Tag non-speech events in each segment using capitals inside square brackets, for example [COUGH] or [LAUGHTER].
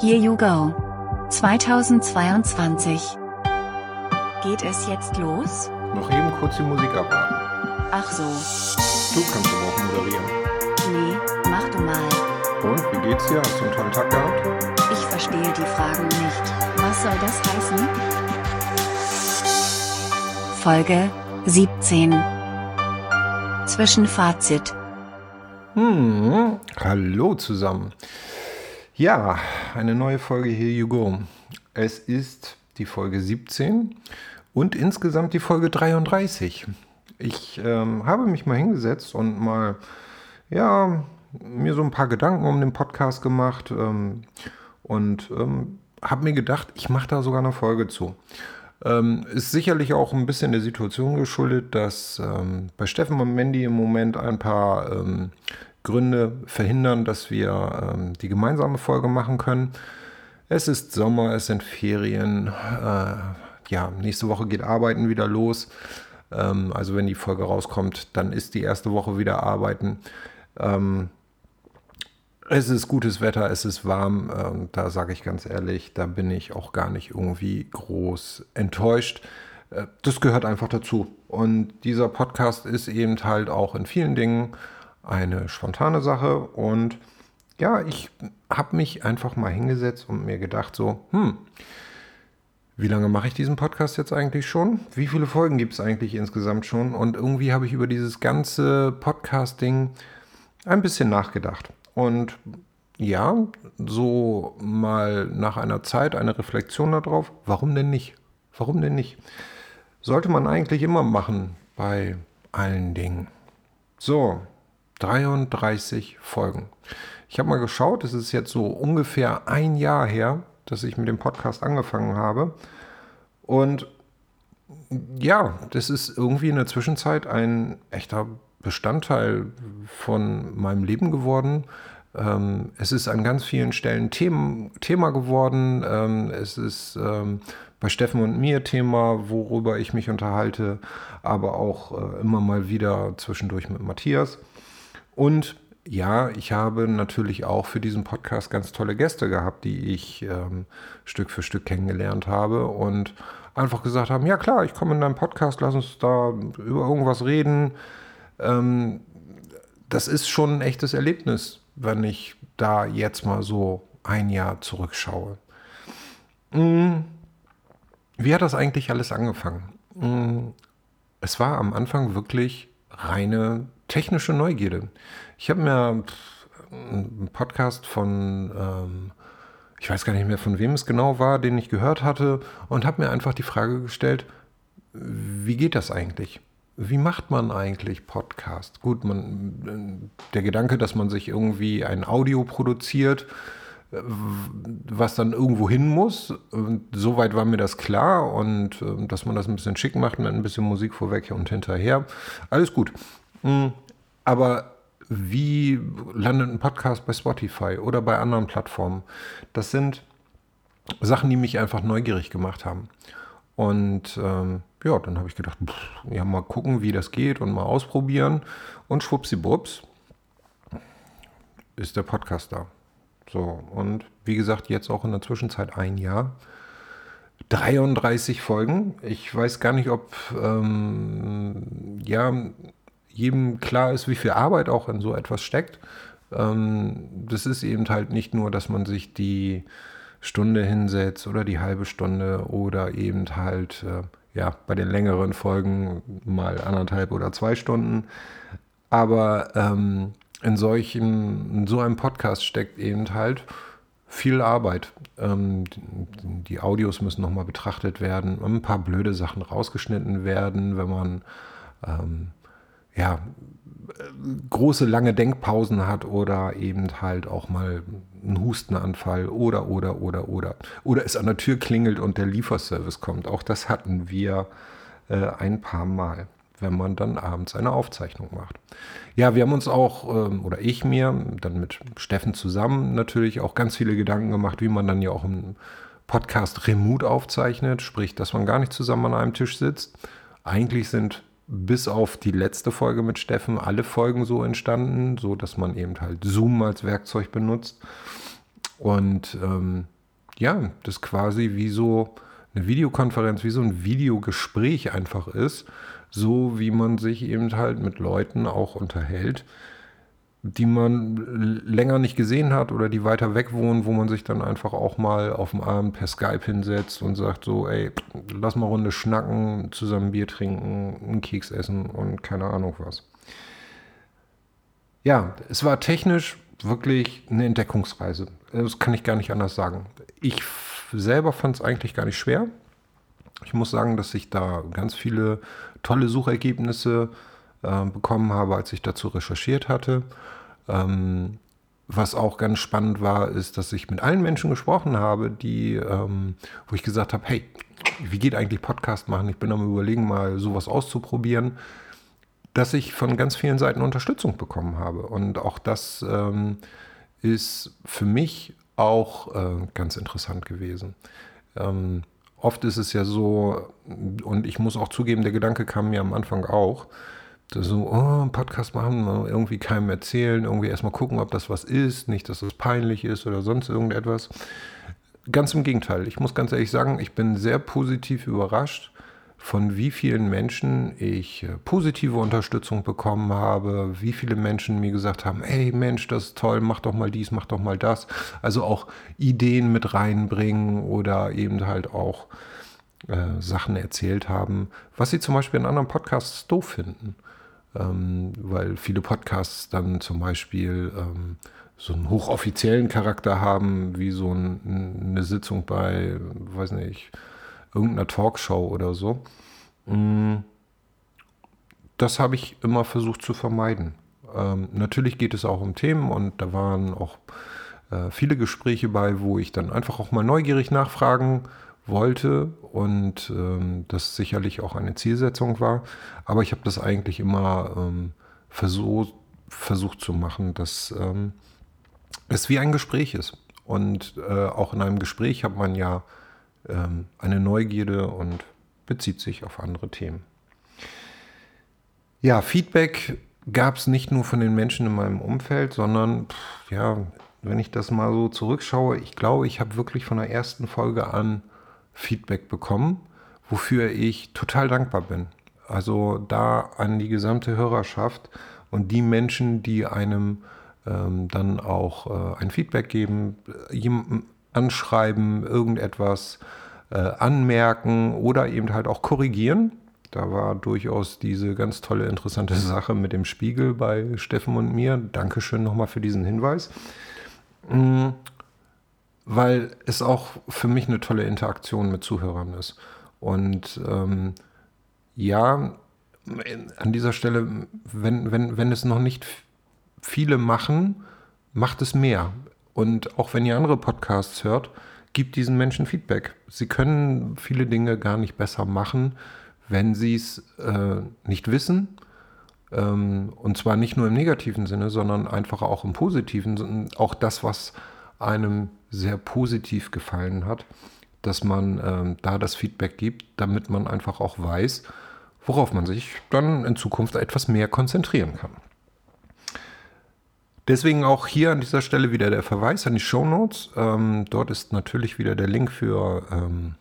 Here You Go 2022. Geht es jetzt los? Noch eben kurz die Musik abwarten. Ach so. Du kannst aber auch moderieren. Nee, mach du mal. Und, wie geht's dir? Hast du einen tollen Tag gehabt? Ich verstehe die Fragen nicht. Was soll das heißen? Folge 17. Zwischenfazit. Hm, hallo zusammen. Ja, eine neue Folge Here You Go. Es ist die Folge 17 und insgesamt die Folge 33. Ich ähm, habe mich mal hingesetzt und mal, ja, mir so ein paar Gedanken um den Podcast gemacht ähm, und ähm, habe mir gedacht, ich mache da sogar eine Folge zu. Ähm, ist sicherlich auch ein bisschen der Situation geschuldet, dass ähm, bei Steffen und Mandy im Moment ein paar ähm, Gründe verhindern, dass wir ähm, die gemeinsame Folge machen können. Es ist Sommer, es sind Ferien. Äh, ja, nächste Woche geht Arbeiten wieder los. Ähm, also wenn die Folge rauskommt, dann ist die erste Woche wieder Arbeiten. Ähm, es ist gutes Wetter, es ist warm. Ähm, da sage ich ganz ehrlich, da bin ich auch gar nicht irgendwie groß enttäuscht. Äh, das gehört einfach dazu. Und dieser Podcast ist eben halt auch in vielen Dingen eine spontane Sache. Und ja, ich habe mich einfach mal hingesetzt und mir gedacht, so, hm, wie lange mache ich diesen Podcast jetzt eigentlich schon? Wie viele Folgen gibt es eigentlich insgesamt schon? Und irgendwie habe ich über dieses ganze Podcasting ein bisschen nachgedacht. Und ja, so mal nach einer Zeit eine Reflexion darauf, warum denn nicht? Warum denn nicht? Sollte man eigentlich immer machen bei allen Dingen. So, 33 Folgen. Ich habe mal geschaut, es ist jetzt so ungefähr ein Jahr her, dass ich mit dem Podcast angefangen habe. Und ja, das ist irgendwie in der Zwischenzeit ein echter Bestandteil von meinem Leben geworden. Ähm, es ist an ganz vielen Stellen Themen, Thema geworden. Ähm, es ist ähm, bei Steffen und mir Thema, worüber ich mich unterhalte, aber auch äh, immer mal wieder zwischendurch mit Matthias. Und ja, ich habe natürlich auch für diesen Podcast ganz tolle Gäste gehabt, die ich ähm, Stück für Stück kennengelernt habe und einfach gesagt haben, ja klar, ich komme in deinen Podcast, lass uns da über irgendwas reden. Ähm, das ist schon ein echtes Erlebnis, wenn ich da jetzt mal so ein Jahr zurückschaue. Hm, wie hat das eigentlich alles angefangen? Hm, es war am Anfang wirklich reine technische Neugierde. Ich habe mir einen Podcast von, ähm, ich weiß gar nicht mehr von wem es genau war, den ich gehört hatte und habe mir einfach die Frage gestellt, wie geht das eigentlich? Wie macht man eigentlich Podcast? Gut, man, der Gedanke, dass man sich irgendwie ein Audio produziert, was dann irgendwo hin muss. Soweit war mir das klar und äh, dass man das ein bisschen schick macht mit ein bisschen Musik vorweg und hinterher. Alles gut. Aber wie landet ein Podcast bei Spotify oder bei anderen Plattformen? Das sind Sachen, die mich einfach neugierig gemacht haben. Und ähm, ja, dann habe ich gedacht, pff, ja, mal gucken, wie das geht und mal ausprobieren. Und schwuppsiwupps ist der Podcast da. So, und wie gesagt, jetzt auch in der Zwischenzeit ein Jahr. 33 Folgen. Ich weiß gar nicht, ob ähm, ja, jedem klar ist, wie viel Arbeit auch in so etwas steckt. Ähm, das ist eben halt nicht nur, dass man sich die Stunde hinsetzt oder die halbe Stunde oder eben halt äh, ja bei den längeren Folgen mal anderthalb oder zwei Stunden. Aber ähm, in solchen, in so einem Podcast steckt eben halt viel Arbeit. Ähm, die Audios müssen nochmal betrachtet werden, ein paar blöde Sachen rausgeschnitten werden, wenn man ähm, ja, große, lange Denkpausen hat oder eben halt auch mal einen Hustenanfall oder, oder, oder, oder. Oder es an der Tür klingelt und der Lieferservice kommt. Auch das hatten wir äh, ein paar Mal, wenn man dann abends eine Aufzeichnung macht. Ja, wir haben uns auch, ähm, oder ich mir, dann mit Steffen zusammen natürlich auch ganz viele Gedanken gemacht, wie man dann ja auch einen Podcast remote aufzeichnet, sprich, dass man gar nicht zusammen an einem Tisch sitzt. Eigentlich sind bis auf die letzte Folge mit Steffen alle Folgen so entstanden, so dass man eben halt Zoom als Werkzeug benutzt. Und ähm, ja, das quasi wie so eine Videokonferenz, wie so ein Videogespräch einfach ist, so wie man sich eben halt mit Leuten auch unterhält, die man länger nicht gesehen hat oder die weiter weg wohnen, wo man sich dann einfach auch mal auf dem Abend per Skype hinsetzt und sagt so, ey, lass mal Runde schnacken, zusammen Bier trinken, einen Keks essen und keine Ahnung was. Ja, es war technisch wirklich eine Entdeckungsreise. Das kann ich gar nicht anders sagen. Ich selber fand es eigentlich gar nicht schwer. Ich muss sagen, dass ich da ganz viele tolle Suchergebnisse äh, bekommen habe, als ich dazu recherchiert hatte. Ähm, was auch ganz spannend war, ist, dass ich mit allen Menschen gesprochen habe, die, ähm, wo ich gesagt habe, hey, wie geht eigentlich Podcast machen? Ich bin am überlegen, mal sowas auszuprobieren, dass ich von ganz vielen Seiten Unterstützung bekommen habe. Und auch das ähm, ist für mich auch äh, ganz interessant gewesen. Ähm, oft ist es ja so, und ich muss auch zugeben, der Gedanke kam mir am Anfang auch, so, oh, Podcast machen, irgendwie keinem erzählen, irgendwie erstmal gucken, ob das was ist, nicht, dass es peinlich ist oder sonst irgendetwas. Ganz im Gegenteil. Ich muss ganz ehrlich sagen, ich bin sehr positiv überrascht, von wie vielen Menschen ich äh, positive Unterstützung bekommen habe, wie viele Menschen mir gesagt haben, hey Mensch, das ist toll, mach doch mal dies, mach doch mal das. Also auch Ideen mit reinbringen oder eben halt auch äh, Sachen erzählt haben, was sie zum Beispiel in anderen Podcasts doof finden. Ähm, weil viele Podcasts dann zum Beispiel ähm, so einen hochoffiziellen Charakter haben, wie so ein, eine Sitzung bei, weiß nicht, irgendeiner Talkshow oder so. Mm, das habe ich immer versucht zu vermeiden. Ähm, natürlich geht es auch um Themen und da waren auch äh, viele Gespräche bei, wo ich dann einfach auch mal neugierig nachfragen wollte und ähm, das sicherlich auch eine Zielsetzung war. Aber ich habe das eigentlich immer ähm, versucht, versucht zu machen, dass ähm, es wie ein Gespräch ist. Und äh, auch in einem Gespräch hat man ja ähm, eine Neugierde und bezieht sich auf andere Themen. Ja, Feedback gab es nicht nur von den Menschen in meinem Umfeld, sondern pff, ja, wenn ich das mal so zurückschaue, ich glaube, ich habe wirklich von der ersten Folge an Feedback bekommen, wofür ich total dankbar bin. Also da an die gesamte Hörerschaft und die Menschen, die einem ähm, dann auch äh, ein Feedback geben, jemanden anschreiben, irgendetwas äh, anmerken oder eben halt auch korrigieren. Da war durchaus diese ganz tolle, interessante [LAUGHS] Sache mit dem Spiegel bei Steffen und mir. Dankeschön nochmal für diesen Hinweis. Weil es auch für mich eine tolle Interaktion mit Zuhörern ist. Und ähm, ja, an dieser Stelle, wenn, wenn, wenn es noch nicht viele machen, macht es mehr. Und auch wenn ihr andere Podcasts hört, gibt diesen Menschen Feedback. Sie können viele Dinge gar nicht besser machen, wenn sie es äh, nicht wissen. Ähm, und zwar nicht nur im negativen Sinne, sondern einfach auch im positiven. Auch das, was einem sehr positiv gefallen hat, dass man ähm, da das Feedback gibt, damit man einfach auch weiß, worauf man sich dann in Zukunft etwas mehr konzentrieren kann. Deswegen auch hier an dieser Stelle wieder der Verweis an die Show Notes. Ähm, dort ist natürlich wieder der Link für ähm,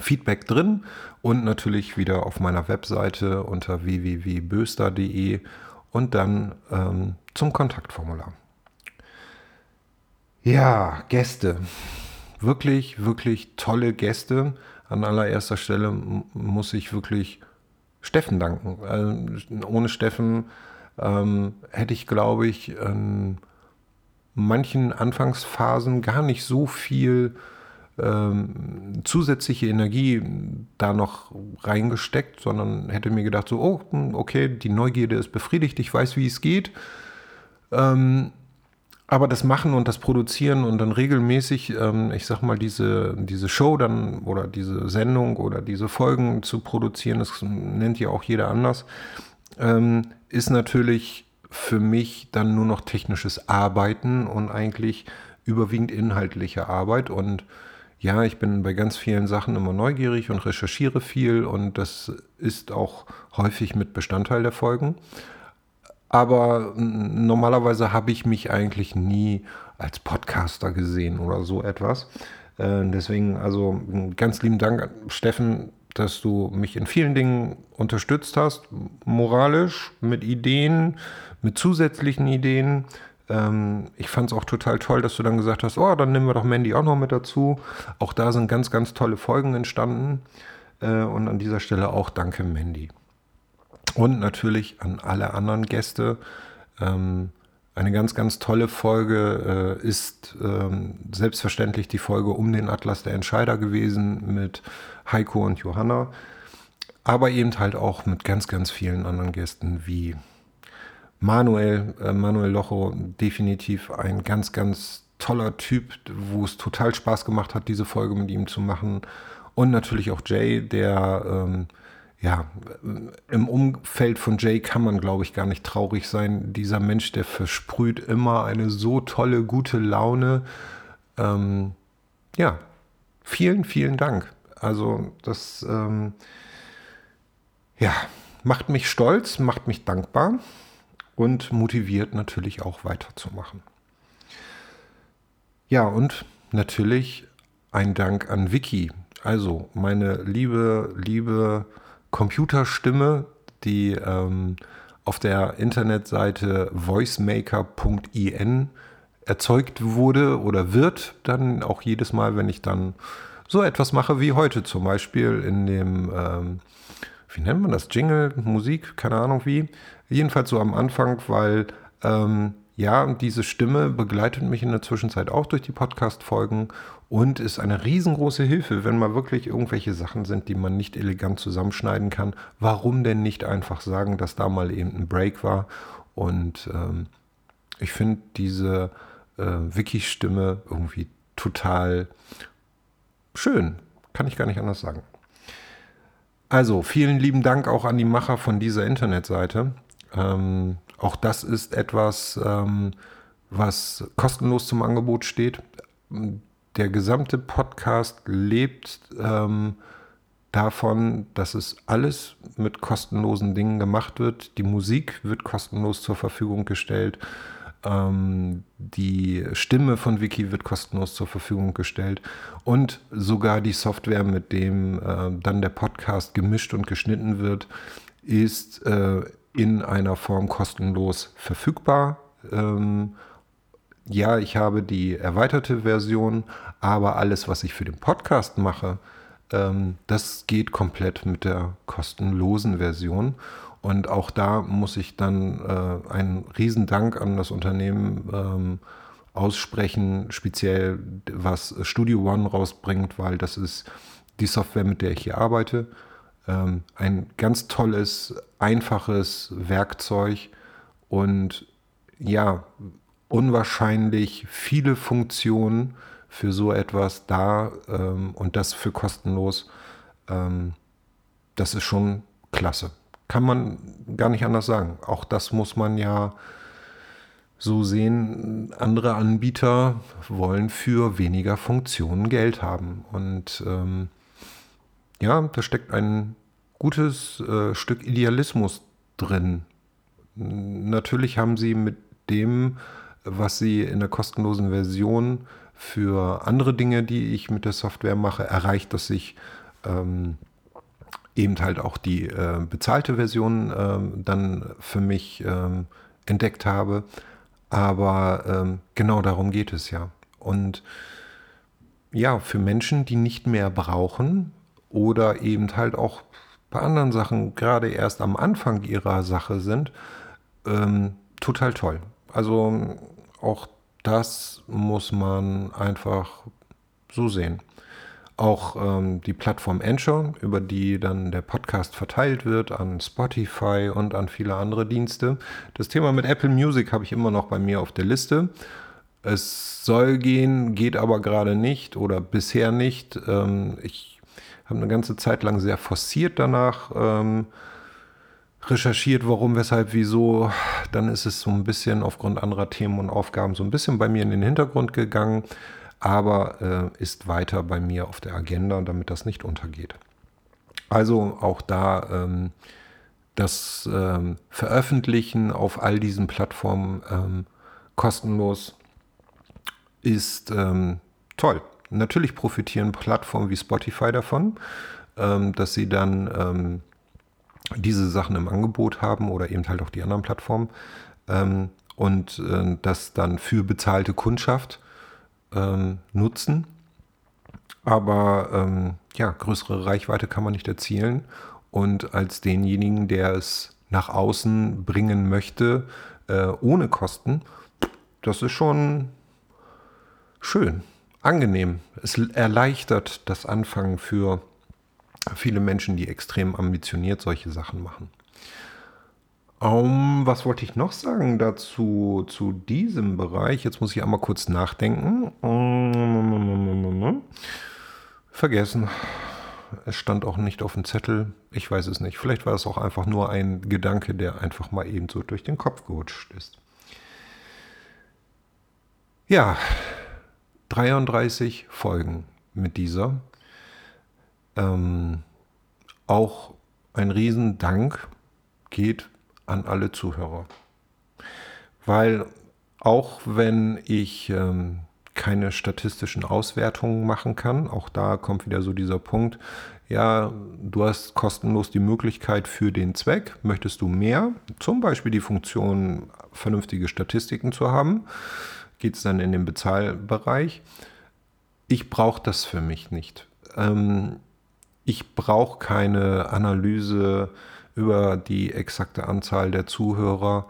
Feedback drin und natürlich wieder auf meiner Webseite unter www.böster.de und dann ähm, zum Kontaktformular. Ja, Gäste. Wirklich, wirklich tolle Gäste. An allererster Stelle muss ich wirklich Steffen danken. Also, ohne Steffen ähm, hätte ich, glaube ich, in manchen Anfangsphasen gar nicht so viel ähm, zusätzliche Energie da noch reingesteckt, sondern hätte mir gedacht, so, oh, hm, okay, die Neugierde ist befriedigt, ich weiß, wie es geht. Ähm, aber das Machen und das Produzieren und dann regelmäßig, ähm, ich sag mal, diese, diese Show dann oder diese Sendung oder diese Folgen zu produzieren, das nennt ja auch jeder anders, ähm, ist natürlich für mich dann nur noch technisches Arbeiten und eigentlich überwiegend inhaltliche Arbeit. Und ja, ich bin bei ganz vielen Sachen immer neugierig und recherchiere viel und das ist auch häufig mit Bestandteil der Folgen. Aber normalerweise habe ich mich eigentlich nie als Podcaster gesehen oder so etwas. Äh, deswegen also ganz lieben Dank, Steffen, dass du mich in vielen Dingen unterstützt hast, moralisch, mit Ideen, mit zusätzlichen Ideen. Ähm, ich fand es auch total toll, dass du dann gesagt hast, oh, dann nehmen wir doch Mandy auch noch mit dazu. Auch da sind ganz, ganz tolle Folgen entstanden. Äh, und an dieser Stelle auch danke, Mandy. Und natürlich an alle anderen Gäste. Ähm, eine ganz, ganz tolle Folge äh, ist ähm, selbstverständlich die Folge um den Atlas der Entscheider gewesen mit Heiko und Johanna. Aber eben halt auch mit ganz, ganz vielen anderen Gästen wie Manuel, äh, Manuel Locho, definitiv ein ganz, ganz toller Typ, wo es total Spaß gemacht hat, diese Folge mit ihm zu machen. Und natürlich auch Jay, der ähm, ja, im Umfeld von Jay kann man, glaube ich, gar nicht traurig sein. Dieser Mensch, der versprüht immer eine so tolle, gute Laune. Ähm, ja, vielen, vielen Dank. Also das, ähm, ja, macht mich stolz, macht mich dankbar und motiviert natürlich auch weiterzumachen. Ja, und natürlich ein Dank an Vicky. Also meine liebe, liebe Computerstimme, die ähm, auf der Internetseite voicemaker.in erzeugt wurde oder wird, dann auch jedes Mal, wenn ich dann so etwas mache wie heute zum Beispiel in dem, ähm, wie nennt man das, Jingle, Musik, keine Ahnung wie, jedenfalls so am Anfang, weil ähm, ja, diese Stimme begleitet mich in der Zwischenzeit auch durch die Podcast-Folgen und ist eine riesengroße Hilfe, wenn mal wirklich irgendwelche Sachen sind, die man nicht elegant zusammenschneiden kann. Warum denn nicht einfach sagen, dass da mal eben ein Break war? Und ähm, ich finde diese äh, Wiki-Stimme irgendwie total schön. Kann ich gar nicht anders sagen. Also, vielen lieben Dank auch an die Macher von dieser Internetseite. Ähm, auch das ist etwas, ähm, was kostenlos zum Angebot steht. Der gesamte Podcast lebt ähm, davon, dass es alles mit kostenlosen Dingen gemacht wird. Die Musik wird kostenlos zur Verfügung gestellt. Ähm, die Stimme von Wiki wird kostenlos zur Verfügung gestellt. Und sogar die Software, mit dem äh, dann der Podcast gemischt und geschnitten wird, ist äh, in einer Form kostenlos verfügbar. Ähm, ja, ich habe die erweiterte Version, aber alles, was ich für den Podcast mache, ähm, das geht komplett mit der kostenlosen Version. Und auch da muss ich dann äh, einen Riesendank an das Unternehmen ähm, aussprechen, speziell was Studio One rausbringt, weil das ist die Software, mit der ich hier arbeite. Ähm, ein ganz tolles, einfaches Werkzeug und ja, unwahrscheinlich viele Funktionen für so etwas da ähm, und das für kostenlos. Ähm, das ist schon klasse. Kann man gar nicht anders sagen. Auch das muss man ja so sehen. Andere Anbieter wollen für weniger Funktionen Geld haben. Und ähm, ja, da steckt ein gutes äh, Stück Idealismus drin. Natürlich haben sie mit dem was sie in der kostenlosen Version für andere Dinge, die ich mit der Software mache, erreicht, dass ich ähm, eben halt auch die äh, bezahlte Version äh, dann für mich ähm, entdeckt habe. Aber ähm, genau darum geht es ja. Und ja, für Menschen, die nicht mehr brauchen oder eben halt auch bei anderen Sachen gerade erst am Anfang ihrer Sache sind, ähm, total toll. Also auch das muss man einfach so sehen. Auch ähm, die Plattform Anchor, über die dann der Podcast verteilt wird an Spotify und an viele andere Dienste. Das Thema mit Apple Music habe ich immer noch bei mir auf der Liste. Es soll gehen, geht aber gerade nicht oder bisher nicht. Ähm, ich habe eine ganze Zeit lang sehr forciert danach. Ähm, recherchiert, warum, weshalb, wieso. Dann ist es so ein bisschen aufgrund anderer Themen und Aufgaben so ein bisschen bei mir in den Hintergrund gegangen, aber äh, ist weiter bei mir auf der Agenda, damit das nicht untergeht. Also auch da ähm, das ähm, Veröffentlichen auf all diesen Plattformen ähm, kostenlos ist ähm, toll. Natürlich profitieren Plattformen wie Spotify davon, ähm, dass sie dann ähm, diese Sachen im Angebot haben oder eben halt auch die anderen Plattformen ähm, und äh, das dann für bezahlte Kundschaft ähm, nutzen. Aber ähm, ja, größere Reichweite kann man nicht erzielen. Und als denjenigen, der es nach außen bringen möchte, äh, ohne Kosten, das ist schon schön, angenehm. Es erleichtert das Anfangen für viele Menschen, die extrem ambitioniert solche Sachen machen. Um, was wollte ich noch sagen dazu, zu diesem Bereich? Jetzt muss ich einmal kurz nachdenken. Vergessen. Es stand auch nicht auf dem Zettel. Ich weiß es nicht. Vielleicht war es auch einfach nur ein Gedanke, der einfach mal eben so durch den Kopf gerutscht ist. Ja, 33 Folgen mit dieser. Ähm, auch ein Riesendank geht an alle Zuhörer. Weil auch wenn ich ähm, keine statistischen Auswertungen machen kann, auch da kommt wieder so dieser Punkt, ja, du hast kostenlos die Möglichkeit für den Zweck, möchtest du mehr, zum Beispiel die Funktion, vernünftige Statistiken zu haben, geht es dann in den Bezahlbereich. Ich brauche das für mich nicht. Ähm, ich brauche keine Analyse über die exakte Anzahl der Zuhörer.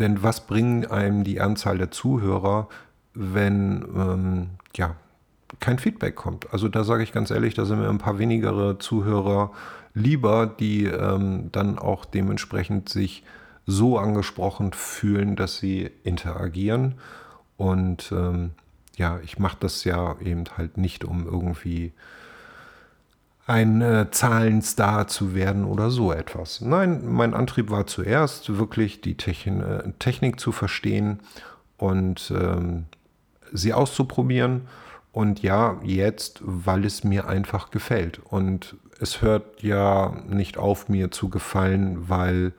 Denn was bringen einem die Anzahl der Zuhörer, wenn ähm, ja, kein Feedback kommt? Also da sage ich ganz ehrlich, da sind mir ein paar wenigere Zuhörer lieber, die ähm, dann auch dementsprechend sich so angesprochen fühlen, dass sie interagieren. Und ähm, ja, ich mache das ja eben halt nicht, um irgendwie ein äh, Zahlenstar zu werden oder so etwas. Nein, mein Antrieb war zuerst wirklich die Techn äh, Technik zu verstehen und ähm, sie auszuprobieren. Und ja, jetzt, weil es mir einfach gefällt. Und es hört ja nicht auf, mir zu gefallen, weil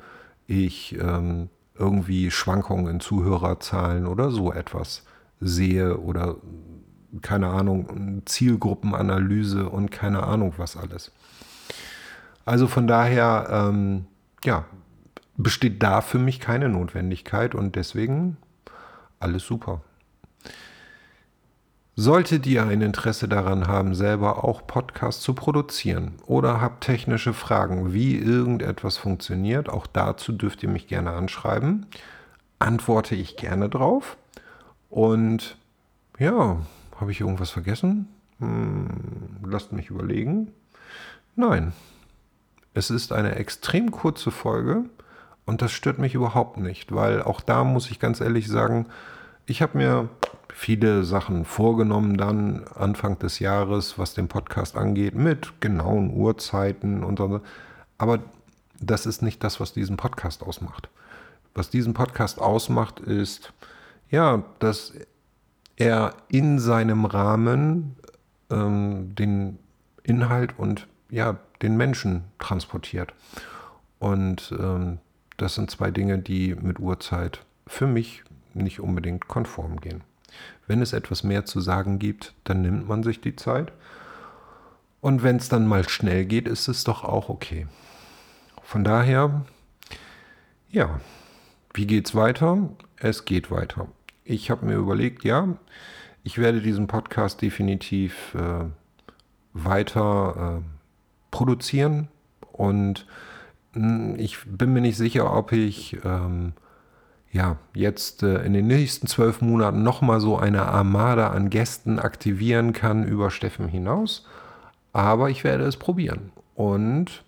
ich ähm, irgendwie Schwankungen in Zuhörerzahlen oder so etwas sehe oder keine Ahnung, Zielgruppenanalyse und keine Ahnung was alles. Also von daher, ähm, ja, besteht da für mich keine Notwendigkeit und deswegen alles super. Solltet ihr ein Interesse daran haben, selber auch Podcasts zu produzieren oder habt technische Fragen, wie irgendetwas funktioniert, auch dazu dürft ihr mich gerne anschreiben. Antworte ich gerne drauf. Und ja, habe ich irgendwas vergessen? Hm, lasst mich überlegen. Nein. Es ist eine extrem kurze Folge und das stört mich überhaupt nicht, weil auch da muss ich ganz ehrlich sagen, ich habe mir viele Sachen vorgenommen dann Anfang des Jahres, was den Podcast angeht, mit genauen Uhrzeiten und so. Aber das ist nicht das, was diesen Podcast ausmacht. Was diesen Podcast ausmacht, ist, ja, dass er in seinem Rahmen ähm, den Inhalt und ja, den Menschen transportiert. Und ähm, das sind zwei Dinge, die mit Uhrzeit für mich nicht unbedingt konform gehen. Wenn es etwas mehr zu sagen gibt, dann nimmt man sich die Zeit. Und wenn es dann mal schnell geht, ist es doch auch okay. Von daher, ja, wie geht's weiter? Es geht weiter ich habe mir überlegt, ja, ich werde diesen Podcast definitiv äh, weiter äh, produzieren und mh, hm, ich bin mir nicht sicher, ob ich ähm, ja jetzt äh, in den nächsten zwölf Monaten nochmal so eine Armada an Gästen aktivieren kann über Steffen hinaus, aber ich werde es probieren. Und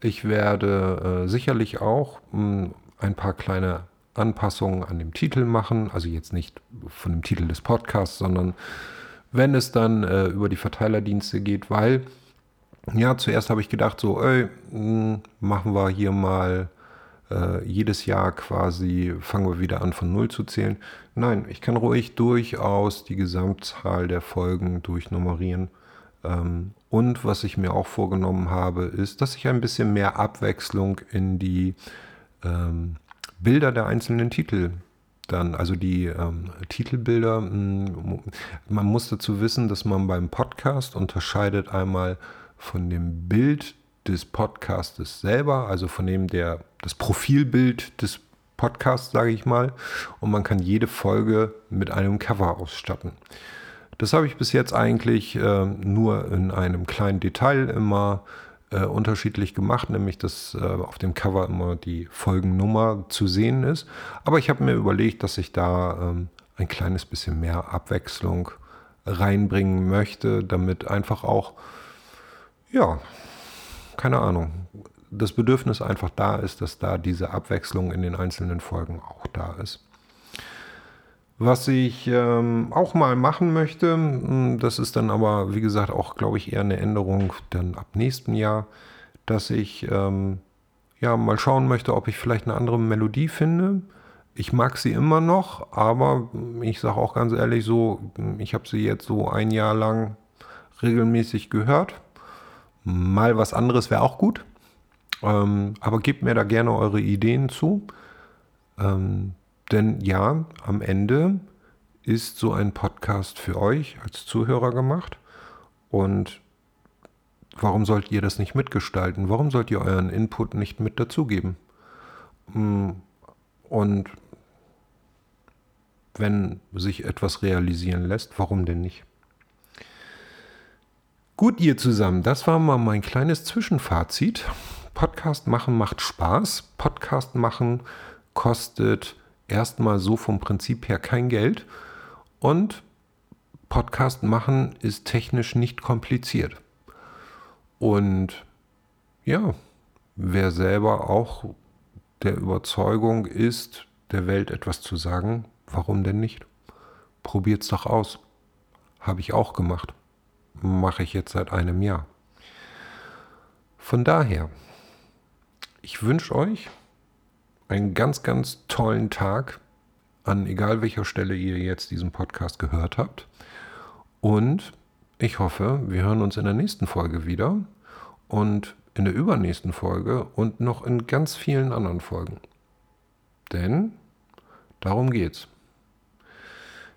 ich werde äh, sicherlich auch mh, hm, ein paar kleine Anpassungen an dem Titel machen, also jetzt nicht von dem Titel des Podcasts, sondern wenn es dann äh, über die Verteilerdienste geht, weil ja, zuerst habe ich gedacht, so, ey, mh, hm, machen wir hier mal äh, jedes Jahr quasi, fangen wir wieder an von Null zu zählen. Nein, ich kann ruhig durchaus die Gesamtzahl der Folgen durchnummerieren. Ähm, und was ich mir auch vorgenommen habe, ist, dass ich ein bisschen mehr Abwechslung in die ähm, Bilder der einzelnen Titel dann, also die ähm, Titelbilder, mh, mm, man muss dazu wissen, dass man beim Podcast unterscheidet einmal von dem Bild des Podcastes selber, also von dem der das Profilbild des Podcasts, sage ich mal, und man kann jede Folge mit einem Cover ausstatten. Das habe ich bis jetzt eigentlich äh, nur in einem kleinen Detail immer äh, unterschiedlich gemacht, nämlich dass äh, auf dem Cover immer die Folgennummer zu sehen ist. Aber ich habe mir überlegt, dass ich da ähm, ein kleines bisschen mehr Abwechslung reinbringen möchte, damit einfach auch, ja, keine Ahnung, das Bedürfnis einfach da ist, dass da diese Abwechslung in den einzelnen Folgen auch da ist. Was ich ähm, auch mal machen möchte, hm, das ist dann aber, wie gesagt, auch, glaube ich, eher eine Änderung dann ab nächsten Jahr, dass ich ähm, ja mal schauen möchte, ob ich vielleicht eine andere Melodie finde. Ich mag sie immer noch, aber ich sage auch ganz ehrlich so, ich habe sie jetzt so ein Jahr lang regelmäßig gehört. Mal was anderes wäre auch gut. Ähm, aber gebt mir da gerne eure Ideen zu. Ähm, denn ja, am Ende ist so ein Podcast für euch als Zuhörer gemacht. Und warum sollt ihr das nicht mitgestalten? Warum sollt ihr euren Input nicht mit dazugeben? Mm, und wenn sich etwas realisieren lässt, warum denn nicht? Gut, ihr zusammen, das war mal mein kleines Zwischenfazit. Podcast machen macht Spaß. Podcast machen kostet erstmal so vom Prinzip her kein Geld. Und Podcast machen ist technisch nicht kompliziert. Und ja, wer selber auch der Überzeugung ist, der Welt etwas zu sagen, warum denn nicht? Probiert's doch aus. Habe ich auch gemacht. Mache ich jetzt seit einem Jahr. Von daher, ich wünsche euch einen ganz, ganz tollen Tag an egal welcher Stelle ihr jetzt diesen Podcast gehört habt. Und ich hoffe, wir hören uns in der nächsten Folge wieder und in der übernächsten Folge und noch in ganz vielen anderen Folgen. Denn darum geht's.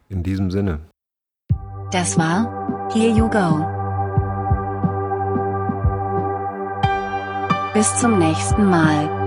In diesem Sinne. Das war Here You Go. Bis zum nächsten Mal.